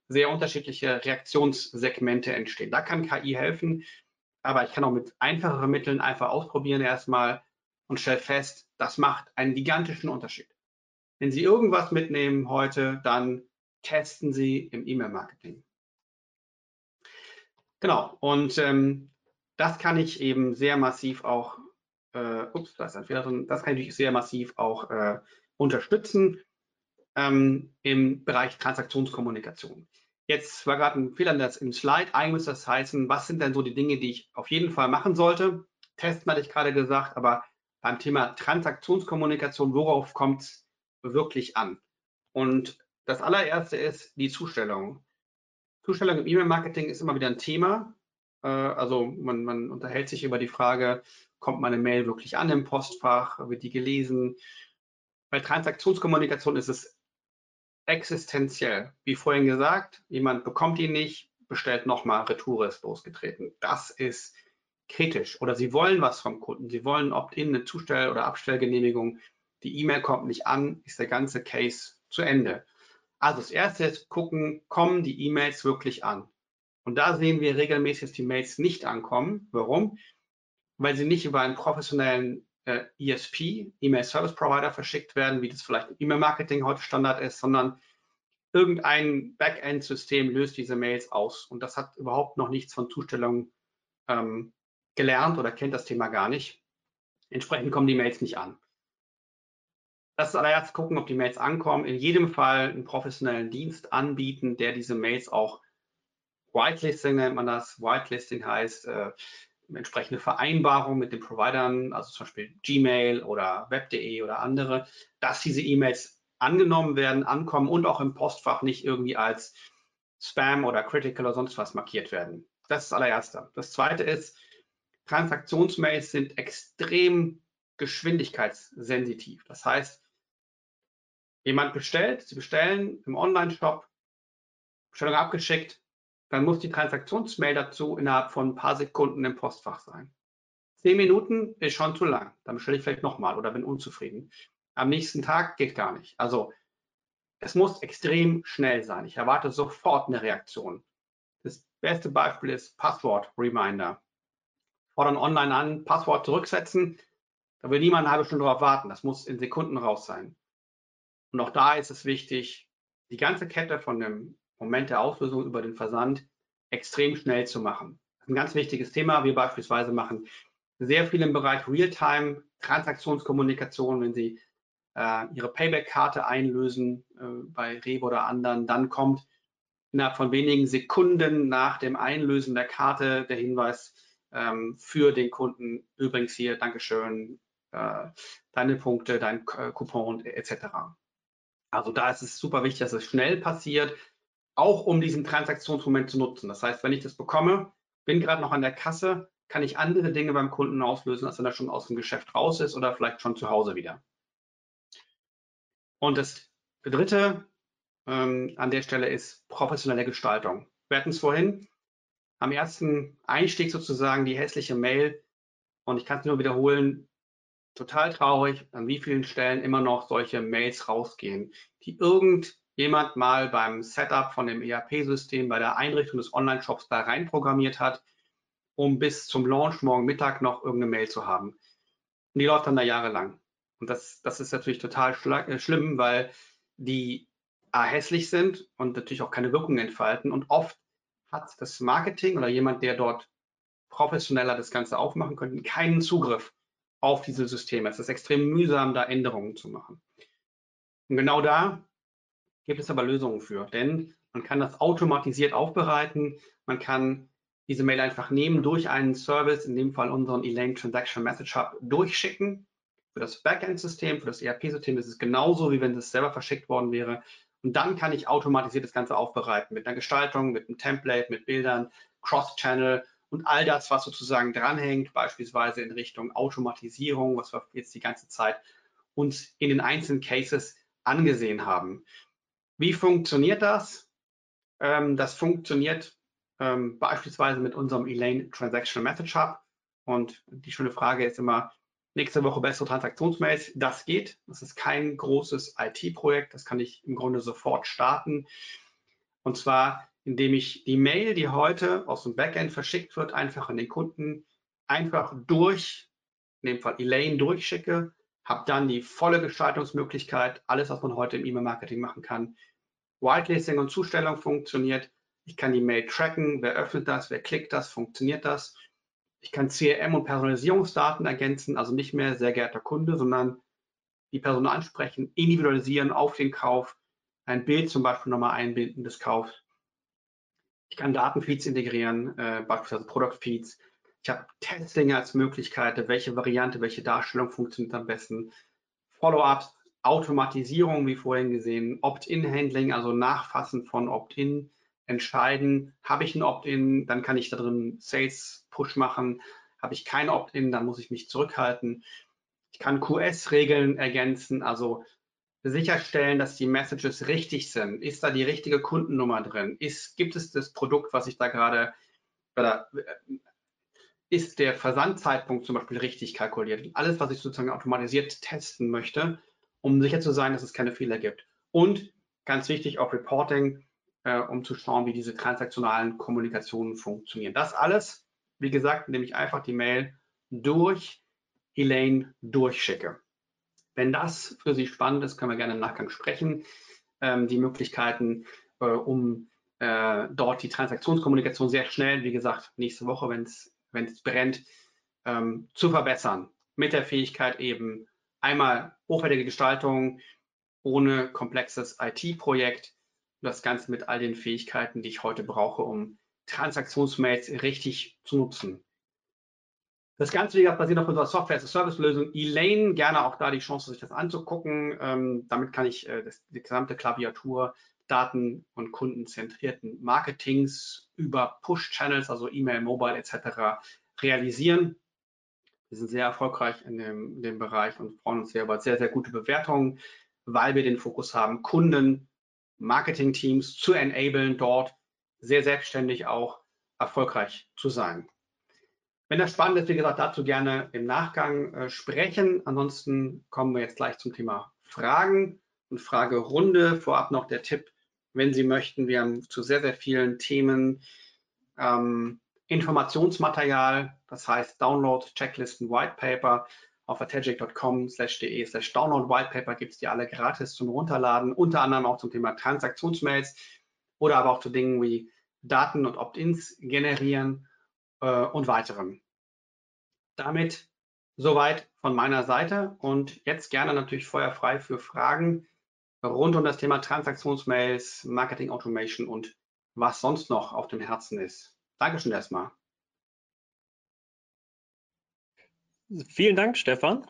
sehr unterschiedliche Reaktionssegmente entstehen. Da kann KI helfen, aber ich kann auch mit einfacheren Mitteln einfach ausprobieren erstmal und stelle fest, das macht einen gigantischen Unterschied. Wenn Sie irgendwas mitnehmen heute, dann testen Sie im E-Mail-Marketing. Genau, und ähm, das kann ich eben sehr massiv auch, äh, ups, da ist ein Fehler drin, das kann ich sehr massiv auch äh, unterstützen ähm, im Bereich Transaktionskommunikation. Jetzt war gerade ein Fehler im Slide. Eigentlich müsste das heißen, was sind denn so die Dinge, die ich auf jeden Fall machen sollte? Testen hatte ich gerade gesagt, aber beim Thema Transaktionskommunikation, worauf kommt es wirklich an? Und das allererste ist die Zustellung. Zustellung im E-Mail-Marketing ist immer wieder ein Thema. Äh, also man, man unterhält sich über die Frage, kommt meine Mail wirklich an im Postfach, wird die gelesen? Bei Transaktionskommunikation ist es existenziell. Wie vorhin gesagt, jemand bekommt ihn nicht, bestellt nochmal, Retour ist losgetreten. Das ist kritisch. Oder Sie wollen was vom Kunden. Sie wollen Opt-in, eine Zustell- oder Abstellgenehmigung. Die E-Mail kommt nicht an, ist der ganze Case zu Ende. Also das erste ist gucken, kommen die E-Mails wirklich an? Und da sehen wir regelmäßig, dass die Mails nicht ankommen. Warum? Weil sie nicht über einen professionellen äh, ESP, E-Mail Service Provider, verschickt werden, wie das vielleicht im E-Mail-Marketing heute Standard ist, sondern irgendein Backend-System löst diese Mails aus. Und das hat überhaupt noch nichts von Zustellung ähm, gelernt oder kennt das Thema gar nicht. Entsprechend kommen die Mails nicht an. Das ist allererst gucken, ob die Mails ankommen. In jedem Fall einen professionellen Dienst anbieten, der diese Mails auch Whitelisting nennt man das. Whitelisting heißt, äh, entsprechende Vereinbarung mit den Providern, also zum Beispiel Gmail oder Web.de oder andere, dass diese E-Mails angenommen werden, ankommen und auch im Postfach nicht irgendwie als Spam oder Critical oder sonst was markiert werden. Das ist das allererste. Das zweite ist, Transaktionsmails sind extrem geschwindigkeitssensitiv. Das heißt, jemand bestellt, Sie bestellen im Online-Shop, Bestellung abgeschickt, dann muss die Transaktionsmail dazu innerhalb von ein paar Sekunden im Postfach sein. Zehn Minuten ist schon zu lang. Dann bestelle ich vielleicht nochmal oder bin unzufrieden. Am nächsten Tag geht gar nicht. Also es muss extrem schnell sein. Ich erwarte sofort eine Reaktion. Das beste Beispiel ist Passwort-Reminder. Fordern online an, Passwort zurücksetzen. Da will niemand eine halbe Stunde darauf warten. Das muss in Sekunden raus sein. Und auch da ist es wichtig, die ganze Kette von dem Moment der Auslösung über den Versand extrem schnell zu machen. Das ist ein ganz wichtiges Thema. Wir beispielsweise machen sehr viel im Bereich Realtime Transaktionskommunikation, wenn Sie äh, Ihre Payback-Karte einlösen äh, bei Rewe oder anderen, dann kommt innerhalb von wenigen Sekunden nach dem Einlösen der Karte der Hinweis ähm, für den Kunden, übrigens hier, Dankeschön, äh, deine Punkte, dein Coupon etc. Also da ist es super wichtig, dass es schnell passiert, auch um diesen Transaktionsmoment zu nutzen. Das heißt, wenn ich das bekomme, bin gerade noch an der Kasse, kann ich andere Dinge beim Kunden auslösen, als wenn er schon aus dem Geschäft raus ist oder vielleicht schon zu Hause wieder. Und das dritte ähm, an der Stelle ist professionelle Gestaltung. Wir hatten es vorhin am ersten Einstieg sozusagen die hässliche Mail und ich kann es nur wiederholen, total traurig, an wie vielen Stellen immer noch solche Mails rausgehen, die irgend jemand mal beim Setup von dem ERP-System, bei der Einrichtung des Online-Shops da reinprogrammiert hat, um bis zum Launch morgen Mittag noch irgendeine Mail zu haben. Und die läuft dann da jahrelang. Und das, das ist natürlich total äh, schlimm, weil die A, hässlich sind und natürlich auch keine Wirkung entfalten. Und oft hat das Marketing oder jemand, der dort professioneller das Ganze aufmachen könnte, keinen Zugriff auf diese Systeme. Es ist extrem mühsam, da Änderungen zu machen. Und genau da gibt es aber Lösungen für, denn man kann das automatisiert aufbereiten. Man kann diese Mail einfach nehmen, durch einen Service, in dem Fall unseren Elaine Transaction Message Hub, durchschicken. Für das Backend-System, für das ERP-System ist es genauso, wie wenn es selber verschickt worden wäre. Und dann kann ich automatisiert das Ganze aufbereiten mit einer Gestaltung, mit einem Template, mit Bildern, Cross-Channel und all das, was sozusagen dranhängt, beispielsweise in Richtung Automatisierung, was wir jetzt die ganze Zeit uns in den einzelnen Cases angesehen haben. Wie funktioniert das? Ähm, das funktioniert ähm, beispielsweise mit unserem Elaine Transactional Message Hub. Und die schöne Frage ist immer, nächste Woche bessere Transaktionsmails. Das geht. Das ist kein großes IT-Projekt. Das kann ich im Grunde sofort starten. Und zwar, indem ich die Mail, die heute aus dem Backend verschickt wird, einfach an den Kunden einfach durch, in dem Fall Elaine durchschicke, habe dann die volle Gestaltungsmöglichkeit, alles, was man heute im E-Mail-Marketing machen kann, Whitelisting und Zustellung funktioniert. Ich kann die Mail tracken, wer öffnet das, wer klickt das, funktioniert das. Ich kann CRM und Personalisierungsdaten ergänzen, also nicht mehr sehr geehrter Kunde, sondern die Person ansprechen, individualisieren auf den Kauf, ein Bild zum Beispiel nochmal einbinden des Kaufs. Ich kann Datenfeeds integrieren, äh, beispielsweise Product Feeds. Ich habe Testing als Möglichkeit, welche Variante, welche Darstellung funktioniert am besten. Follow-ups, Automatisierung, wie vorhin gesehen, Opt-in-Handling, also Nachfassen von Opt-in, entscheiden, habe ich ein Opt-in, dann kann ich da drin Sales-Push machen. Habe ich kein Opt-in, dann muss ich mich zurückhalten. Ich kann QS-Regeln ergänzen, also sicherstellen, dass die Messages richtig sind. Ist da die richtige Kundennummer drin? Ist, gibt es das Produkt, was ich da gerade, oder äh, ist der Versandzeitpunkt zum Beispiel richtig kalkuliert? Alles, was ich sozusagen automatisiert testen möchte, um sicher zu sein, dass es keine Fehler gibt. Und ganz wichtig auch Reporting, äh, um zu schauen, wie diese transaktionalen Kommunikationen funktionieren. Das alles, wie gesagt, indem ich einfach die Mail durch Elaine durchschicke. Wenn das für Sie spannend ist, können wir gerne im Nachgang sprechen. Ähm, die Möglichkeiten, äh, um äh, dort die Transaktionskommunikation sehr schnell, wie gesagt, nächste Woche, wenn es brennt, ähm, zu verbessern. Mit der Fähigkeit eben einmal hochwertige Gestaltung ohne komplexes IT-Projekt. Das Ganze mit all den Fähigkeiten, die ich heute brauche, um Transaktionsmails richtig zu nutzen. Das Ganze, wie gesagt, basiert auf unserer Software-as-a-Service-Lösung Elaine. Gerne auch da die Chance, sich das anzugucken. Ähm, damit kann ich äh, das, die gesamte Klaviatur Daten- und kundenzentrierten Marketings über Push-Channels, also E-Mail, Mobile etc. realisieren. Wir sind sehr erfolgreich in dem, in dem Bereich und freuen uns sehr über sehr, sehr gute Bewertungen, weil wir den Fokus haben, Kunden, Marketing-Teams zu enablen, dort sehr selbstständig auch erfolgreich zu sein. Wenn das spannend ist, wie gesagt, dazu gerne im Nachgang äh, sprechen. Ansonsten kommen wir jetzt gleich zum Thema Fragen und Fragerunde. Vorab noch der Tipp, wenn Sie möchten, wir haben zu sehr, sehr vielen Themen ähm, Informationsmaterial, das heißt Download, Checklisten, White Paper auf ategic.com de slash download. White Paper gibt es die alle gratis zum Runterladen, unter anderem auch zum Thema Transaktionsmails oder aber auch zu Dingen wie Daten und Opt-ins generieren äh, und weiteren. Damit soweit von meiner Seite und jetzt gerne natürlich feuerfrei für Fragen rund um das Thema Transaktionsmails, Marketing Automation und was sonst noch auf dem Herzen ist. Dankeschön erstmal. Vielen Dank, Stefan.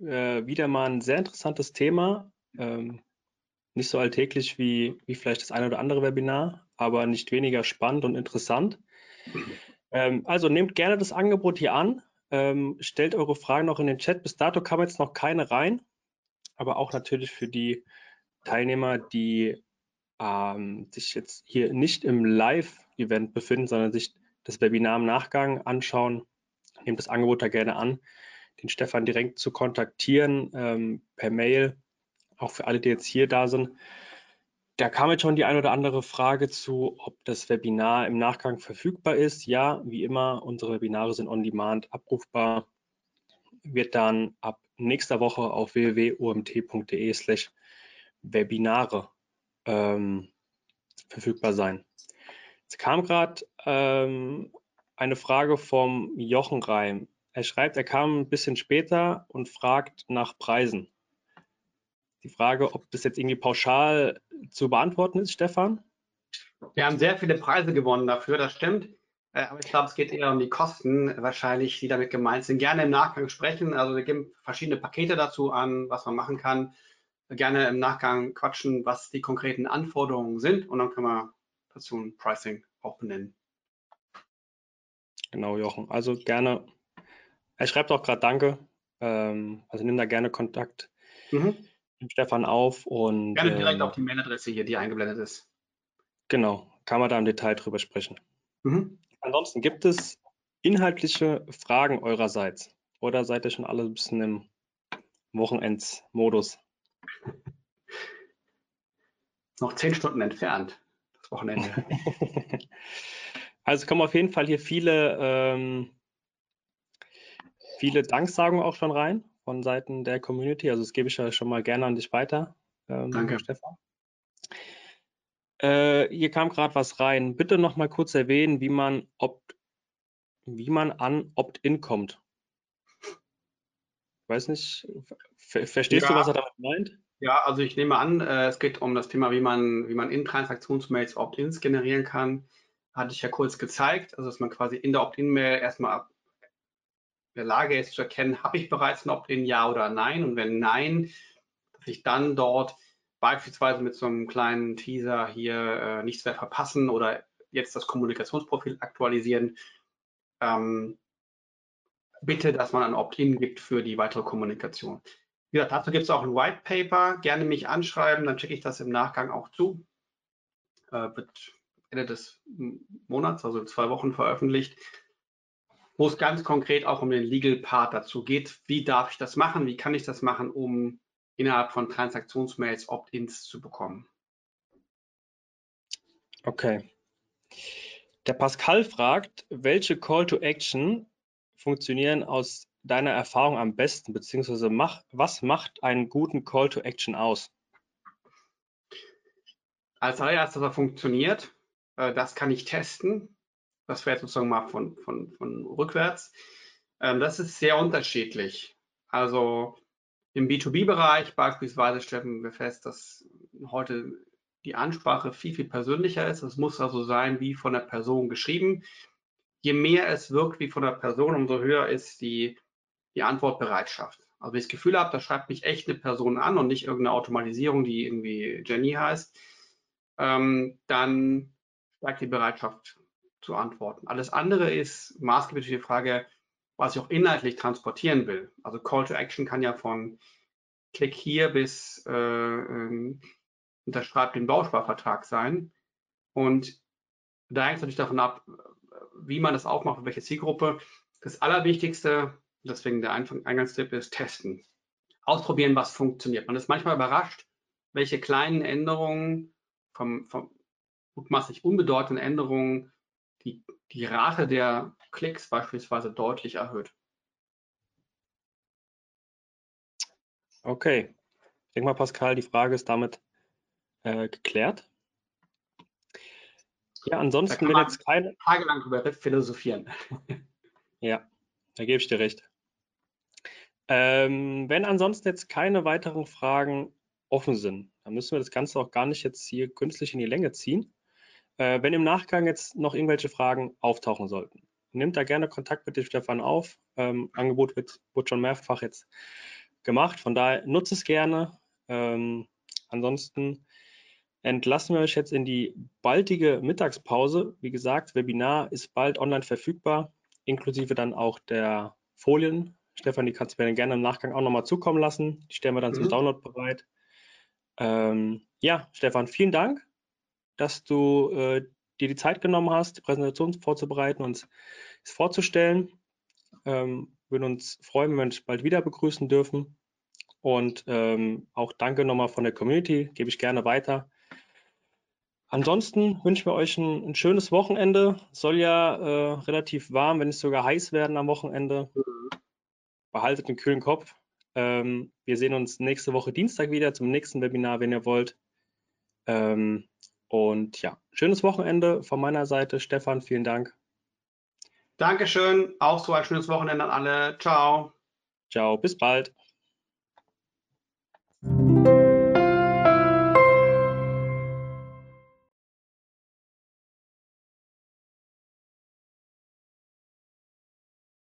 Äh, wieder mal ein sehr interessantes Thema. Ähm, nicht so alltäglich wie, wie vielleicht das eine oder andere Webinar, aber nicht weniger spannend und interessant. Ähm, also nehmt gerne das Angebot hier an, ähm, stellt eure Fragen noch in den Chat. Bis dato kam jetzt noch keine rein, aber auch natürlich für die Teilnehmer, die ähm, sich jetzt hier nicht im Live-Event befinden, sondern sich das Webinar im Nachgang anschauen, nehmt das Angebot da gerne an, den Stefan direkt zu kontaktieren ähm, per Mail, auch für alle, die jetzt hier da sind. Da kam jetzt schon die ein oder andere Frage zu, ob das Webinar im Nachgang verfügbar ist. Ja, wie immer, unsere Webinare sind on demand abrufbar. Wird dann ab nächster Woche auf www.omt.de slash Webinare ähm, verfügbar sein. Es kam gerade ähm, eine Frage vom Jochen Reim. Er schreibt, er kam ein bisschen später und fragt nach Preisen die Frage, ob das jetzt irgendwie pauschal zu beantworten ist, Stefan? Wir haben sehr viele Preise gewonnen dafür, das stimmt. Äh, aber ich glaube, es geht eher um die Kosten wahrscheinlich, die damit gemeint sind. Gerne im Nachgang sprechen. Also wir geben verschiedene Pakete dazu an, was man machen kann. Gerne im Nachgang quatschen, was die konkreten Anforderungen sind und dann können wir dazu ein Pricing auch benennen. Genau, Jochen. Also gerne. Er schreibt auch gerade Danke. Ähm, also nimm da gerne Kontakt. Mhm dem Stefan auf und. Gerne direkt ähm, auf die Mailadresse hier, die eingeblendet ist. Genau, kann man da im Detail drüber sprechen. Mhm. Ansonsten gibt es inhaltliche Fragen eurerseits oder seid ihr schon alle ein bisschen im Wochenendsmodus? Noch zehn Stunden entfernt, das Wochenende. also kommen auf jeden Fall hier viele, ähm, viele Danksagungen auch schon rein von Seiten der Community. Also das gebe ich ja schon mal gerne an dich weiter. Ähm, Danke. Stefan. Äh, hier kam gerade was rein. Bitte noch mal kurz erwähnen, wie man, opt, wie man an Opt-in kommt. Weiß nicht, ver verstehst ja. du, was er damit meint? Ja, also ich nehme an, äh, es geht um das Thema, wie man, wie man in Transaktionsmails Opt-ins generieren kann. Hatte ich ja kurz gezeigt, also dass man quasi in der Opt-in-Mail erstmal in der Lage ist zu erkennen, habe ich bereits ein Opt-in, ja oder nein? Und wenn nein, dass ich dann dort beispielsweise mit so einem kleinen Teaser hier äh, nichts mehr verpassen oder jetzt das Kommunikationsprofil aktualisieren, ähm, bitte, dass man ein Opt-in gibt für die weitere Kommunikation. Wie gesagt, dazu gibt es auch ein White Paper. Gerne mich anschreiben, dann schicke ich das im Nachgang auch zu. Äh, wird Ende des Monats, also in zwei Wochen veröffentlicht, wo es ganz konkret auch um den Legal Part dazu geht. Wie darf ich das machen? Wie kann ich das machen, um innerhalb von Transaktionsmails Opt-ins zu bekommen? Okay. Der Pascal fragt, welche Call to Action funktionieren aus deiner Erfahrung am besten, beziehungsweise mach, was macht einen guten Call to Action aus? Als allererstes, dass er funktioniert, äh, das kann ich testen. Das wäre sozusagen mal von, von, von rückwärts. Ähm, das ist sehr unterschiedlich. Also im B2B-Bereich beispielsweise stellen wir fest, dass heute die Ansprache viel, viel persönlicher ist. Es muss also sein, wie von der Person geschrieben. Je mehr es wirkt wie von der Person, umso höher ist die die Antwortbereitschaft. Also wenn ich das Gefühl habe, da schreibt mich echt eine Person an und nicht irgendeine Automatisierung, die irgendwie Jenny heißt, ähm, dann steigt die Bereitschaft zu antworten. Alles andere ist maßgeblich die Frage, was ich auch inhaltlich transportieren will. Also Call to Action kann ja von Klick hier bis äh, äh, unterschreibt den Bausparvertrag sein. Und da hängt es natürlich davon ab, wie man das aufmacht, welche Zielgruppe. Das Allerwichtigste deswegen der Eingangstipp ist testen. Ausprobieren, was funktioniert. Man ist manchmal überrascht, welche kleinen Änderungen vom, vom mutmaßlich unbedeutenden Änderungen die, die Rate der Klicks beispielsweise deutlich erhöht. Okay. Ich denke mal, Pascal, die Frage ist damit äh, geklärt. Ja, ansonsten, wenn jetzt keine. Tagelang darüber philosophieren. ja, da gebe ich dir recht. Ähm, wenn ansonsten jetzt keine weiteren Fragen offen sind, dann müssen wir das Ganze auch gar nicht jetzt hier künstlich in die Länge ziehen. Äh, wenn im Nachgang jetzt noch irgendwelche Fragen auftauchen sollten, nimmt da gerne Kontakt mit dem Stefan auf. Ähm, Angebot wird, wird, schon mehrfach jetzt gemacht, von daher nutze es gerne. Ähm, ansonsten entlassen wir euch jetzt in die baldige Mittagspause. Wie gesagt, Webinar ist bald online verfügbar, inklusive dann auch der Folien Stefan, die kannst du mir dann gerne im Nachgang auch nochmal zukommen lassen. Die stellen wir dann mhm. zum Download bereit. Ähm, ja, Stefan, vielen Dank, dass du äh, dir die Zeit genommen hast, die Präsentation vorzubereiten und es vorzustellen. Ähm, würden uns freuen, wenn wir uns bald wieder begrüßen dürfen. Und ähm, auch danke nochmal von der Community, gebe ich gerne weiter. Ansonsten wünschen wir euch ein, ein schönes Wochenende. Soll ja äh, relativ warm, wenn nicht sogar heiß werden am Wochenende. Mhm behaltet einen kühlen Kopf. Ähm, wir sehen uns nächste Woche Dienstag wieder zum nächsten Webinar, wenn ihr wollt. Ähm, und ja, schönes Wochenende von meiner Seite. Stefan, vielen Dank. Dankeschön. Auch so ein schönes Wochenende an alle. Ciao. Ciao, bis bald.